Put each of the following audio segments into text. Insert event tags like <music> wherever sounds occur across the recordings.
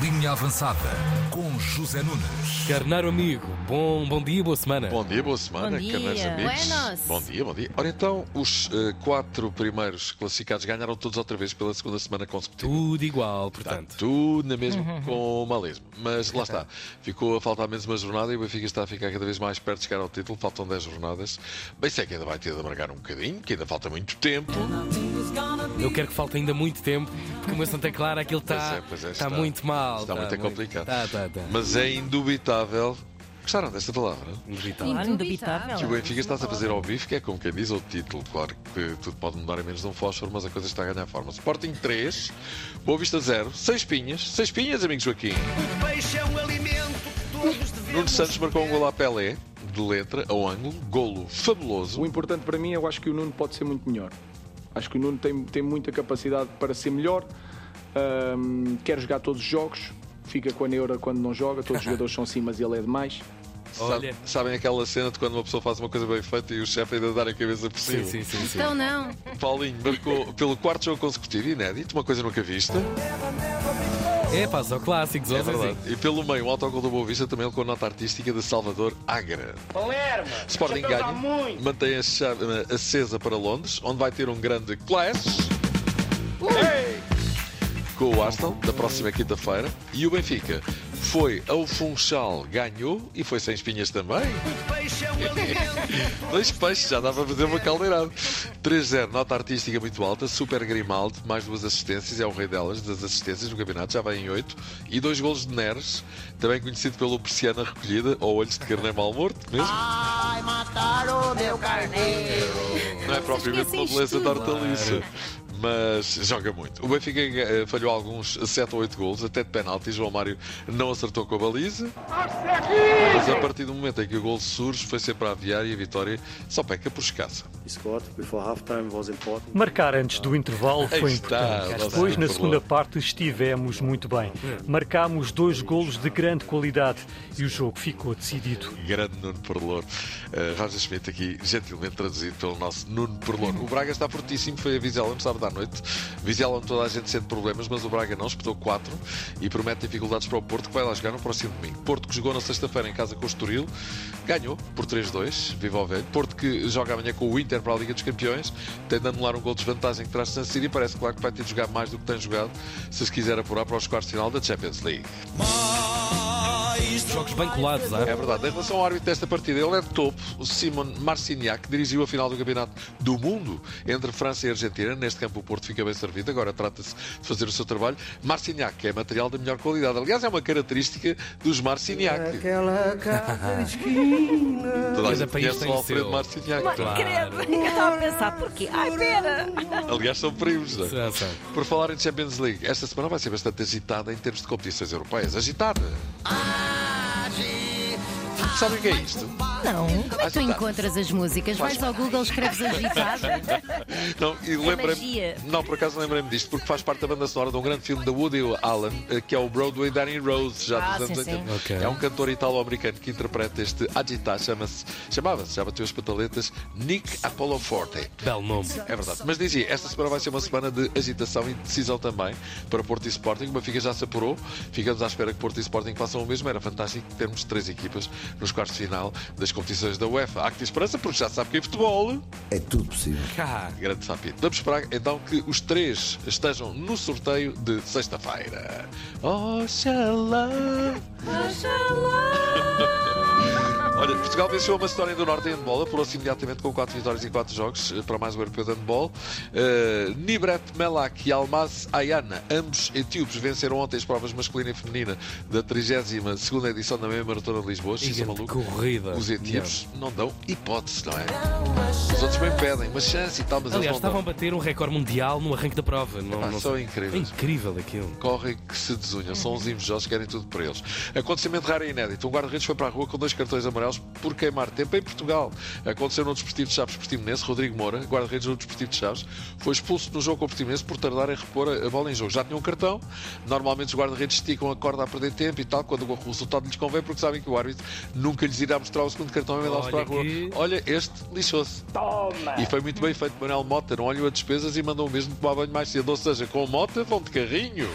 Linha Avançada com José Nunes. Carneiro amigo, bom, bom dia, boa semana. Bom dia, boa semana, Bom dia. carneiros amigos. Buenos. Bom dia, bom dia. Ora então, os eh, quatro primeiros classificados ganharam todos outra vez pela segunda semana consecutiva. Tudo igual, Está portanto. tudo na mesma com o malismo. Mas lá está. Ficou a faltar menos uma jornada e o Benfica está a ficar cada vez mais perto de chegar ao título. Faltam 10 jornadas. Bem, sei que ainda vai ter de amargar um bocadinho, que ainda falta muito tempo. Eu quero que falte ainda muito tempo, porque o meu Santa Clara aquilo Pois está é, pois é, está está- muito mal. está muito complicado. Tá, tá, tá. Mas é indubitável. Gostaram desta palavra? Indubitável. Claro, indubitável. Que o Benfica está-se a fazer ao bife, que é como quem diz o título. Claro que tudo pode mudar em menos de um fósforo, mas a coisa está a ganhar forma. Sporting 3, Boa Vista 0, 6 pinhas. 6 pinhas, amigos Joaquim. Peixe é um alimento que todos devemos. Nuno Santos marcou um golo à Pelé, de letra, ao ângulo. Golo fabuloso. O importante para mim, eu acho que o Nuno pode ser muito melhor. Acho que o Nuno tem, tem muita capacidade para ser melhor. Ahm, quer jogar todos os jogos. Fica com a neura quando não joga. Todos os <laughs> jogadores são assim, mas ele é demais. Olha. Sabe- sabem aquela cena de quando uma pessoa faz uma coisa bem feita e o chefe ainda dá a cabeça por cima? Sim, sim, sim. sim. Então não. Paulinho marcou pelo quarto jogo consecutivo, inédito, uma coisa nunca vista. É pá, só clássicos, É Zezinho. verdade. E pelo meio, o autogol do Boa Vista também com a nota artística de Salvador Agra. Palermo. Sporting ganha, mantém a chave acesa para Londres, onde vai ter um grande clash com o Arsenal na próxima quinta-feira. E o Benfica foi ao Funchal, ganhou e foi sem espinhas também. É um. Dois peixes, já dava a fazer uma caldeirada. 3-0, nota artística muito alta, Super Grimaldi, mais duas assistências, é o rei delas, das assistências no campeonato, já vai em 8. E dois golos de Neres, também conhecido pelo Persiana Recolhida, ou Olhos de Carneiro Mal Morto, mesmo. Ai, mataram o meu carneiro. Não é propriamente uma beleza de tudo. hortaliça. Mas joga muito. O Benfica eh, falhou alguns 7 ou 8 golos, até de penalti. João Mário não acertou com a baliza. Mas a partir do momento em que o gol surge, foi sempre a aviar e a vitória só peca por escassa. Marcar antes do intervalo foi está, importante. lá Depois, na segunda parte, estivemos muito bem. Marcámos dois golos de grande qualidade e o jogo ficou decidido. Grande Nuno Perlor. Uh, Roger Schmidt aqui, gentilmente traduzido pelo nosso Nuno Perlor. O Braga está fortíssimo, foi a Vizela no sábado à noite. Vizela onde toda a gente sente problemas, mas o Braga não, espetou 4 e promete dificuldades para o Porto, que vai lá jogar no próximo domingo. Porto que jogou na sexta-feira em casa com o Estoril, ganhou por 3-2, viva o velho. Porto que joga amanhã com o Inter para a Liga dos Campeões, tem de anular um gol de desvantagem que traz San Siro e parece claro que vai ter de jogar mais do que tem jogado se se quiser apurar para os quartos de final da Champions League. Jogos bem colados, ah? É verdade. Em relação ao árbitro desta partida, ele é de topo, o Simon Marciniak, que dirigiu a final do Campeonato do Mundo entre França e Argentina. Neste campo, o Porto fica bem servido. Agora trata-se de fazer o seu trabalho. Marciniak, que é material da melhor qualidade. Aliás, é uma característica dos Marciniak. Aquela casa de esquina. Toda a gente conhece o Alfredo. Marciniak. Claro. Credo, eu estava a pensar, porquê? Ai, pera! <laughs> Aliás, são primos. não é? Por falar em Champions League, esta semana vai ser bastante agitada em termos de competições europeias. Agitada! Sabe o que é isto? Não, como é que tu encontras as músicas? Vais ao Google, escreves agitada? <laughs> Não, e lembrei magia. Não, por acaso lembrei-me disto, porque faz parte da banda sonora de um grande filme da Woody Allen, eh, que é o Broadway Danny Rose, já Ah, dos anos sim, sim. 80. Ok. É um cantor italo-americano que interpreta este agitar, chama-se, chamava-se, já bateu as pataletas, Nick Apollo Forte. Belo nome. É verdade. Mas dizia, esta semana vai ser uma semana de agitação e decisão também para Porto e Sporting. O Benfica já se apurou. Ficamos à espera que Porto e Sporting façam o mesmo. Era fantástico termos três equipas nos quartos de final das competições da UEFA. Há que ter esperança, porque já sabe que em futebol É tudo possível. Cá. Grande sapito. Vamos esperar então que os três estejam no sorteio de sexta-feira. Oxalá! <laughs> Olha, Portugal venceu a Macedónia do Norte em handball, apurou-se imediatamente com 4 vitórias e 4 jogos eh, para mais o europeu de handball. Uh, Nibret Melak e Almaz Ayana, ambos etíopes, venceram ontem as provas masculina e feminina da 32 edição da meia maratona de Lisboa. Isso é maluco. corrida. Os etíopes não dão hipótese, não é? Os outros bem pedem uma chance e tal, mas Aliás, eles não estavam a dão. bater um recorde mundial no arranque da prova. Não, Epá, não são sei. É incríveis. incrível aquilo. correm que se desunham. São os invejosos que querem tudo para eles. Acontecimento raro e inédito. Um guarda-redes foi para a rua com dois cartões amarelos por queimar tempo em Portugal. Aconteceu no Desportivo de Chaves Portimonense. Rodrigo Moura, guarda-redes no Desportivo de Chaves, foi expulso no jogo com o Portimonense por tardar em repor a bola em jogo. Já tinha um cartão. Normalmente os guarda-redes esticam a corda a perder tempo e tal, quando o resultado lhes convém, porque sabem que o árbitro nunca lhes irá mostrar o segundo cartão e mandá-los para Olha a rua. que- Olha, este lixou-se. E foi muito bem feito. Manuel Mota não olhou a despesas e mandou o mesmo tomar banho mais cedo. Ou seja, com o Mota vão de carrinho.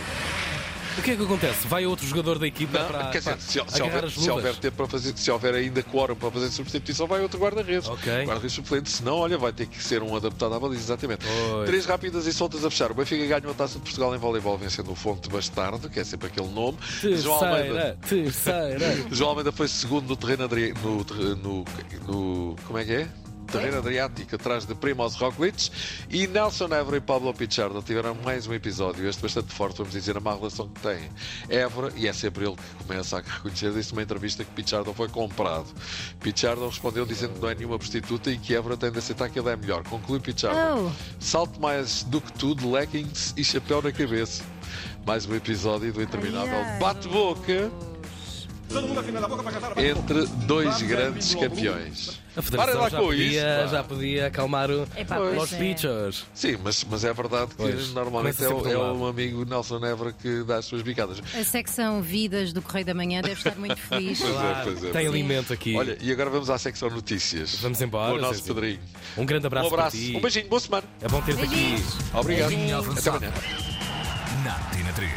O que é que acontece? Vai outro jogador da equipa Não, para, quer dizer, para se, se houver, as se houver tempo para fazer, se houver ainda quórum para fazer substituição, vai outro guarda-redes. Ok. Guarda-redes suplente, senão, olha, vai ter que ser um adaptado à baliza, exatamente. Pois. Três rápidas e soltas a fechar. O Benfica ganhou a taça de Portugal em voleibol, vencendo o Fonte Bastardo, que é sempre aquele nome. João Almeida, Terceira, terceira. <laughs> João Almeida foi segundo no terreno no, no, no. Como é que é? Terreno Adriático, atrás de Primoz Roglic e Nelson Évora e Pablo Pichardo tiveram mais um episódio, este bastante forte, vamos dizer, a má relação que têm. Évora, e é sempre ele que começa a reconhecer, disse numa entrevista que Pichardo foi comprado. Pichardo respondeu dizendo que não é nenhuma prostituta e que Évora tem de aceitar que ele é melhor. Conclui Pichardo. Oh. Salto mais do que tudo, leggings e chapéu na cabeça. Mais um episódio do interminável bate-boca entre dois grandes campeões. A Federação lá já com podia, isso, já podia acalmar o- Epá, os é. pitchers. Sim, mas, mas é verdade que Pois, normalmente é, é um um amigo Nelson Évora que dá as suas bicadas. A secção Vidas do Correio da Manhã deve estar muito <laughs> feliz. Pois é, pois é. Tem alimento aqui. Olha, e agora vamos à secção notícias. Vamos embora, Com o nosso. Pedrinho. um grande Um abraço, abraço, para ti. um beijinho, boa semana. É bom ter-te aqui. Obrigado. Linha Até amanhã. Na Tina 3.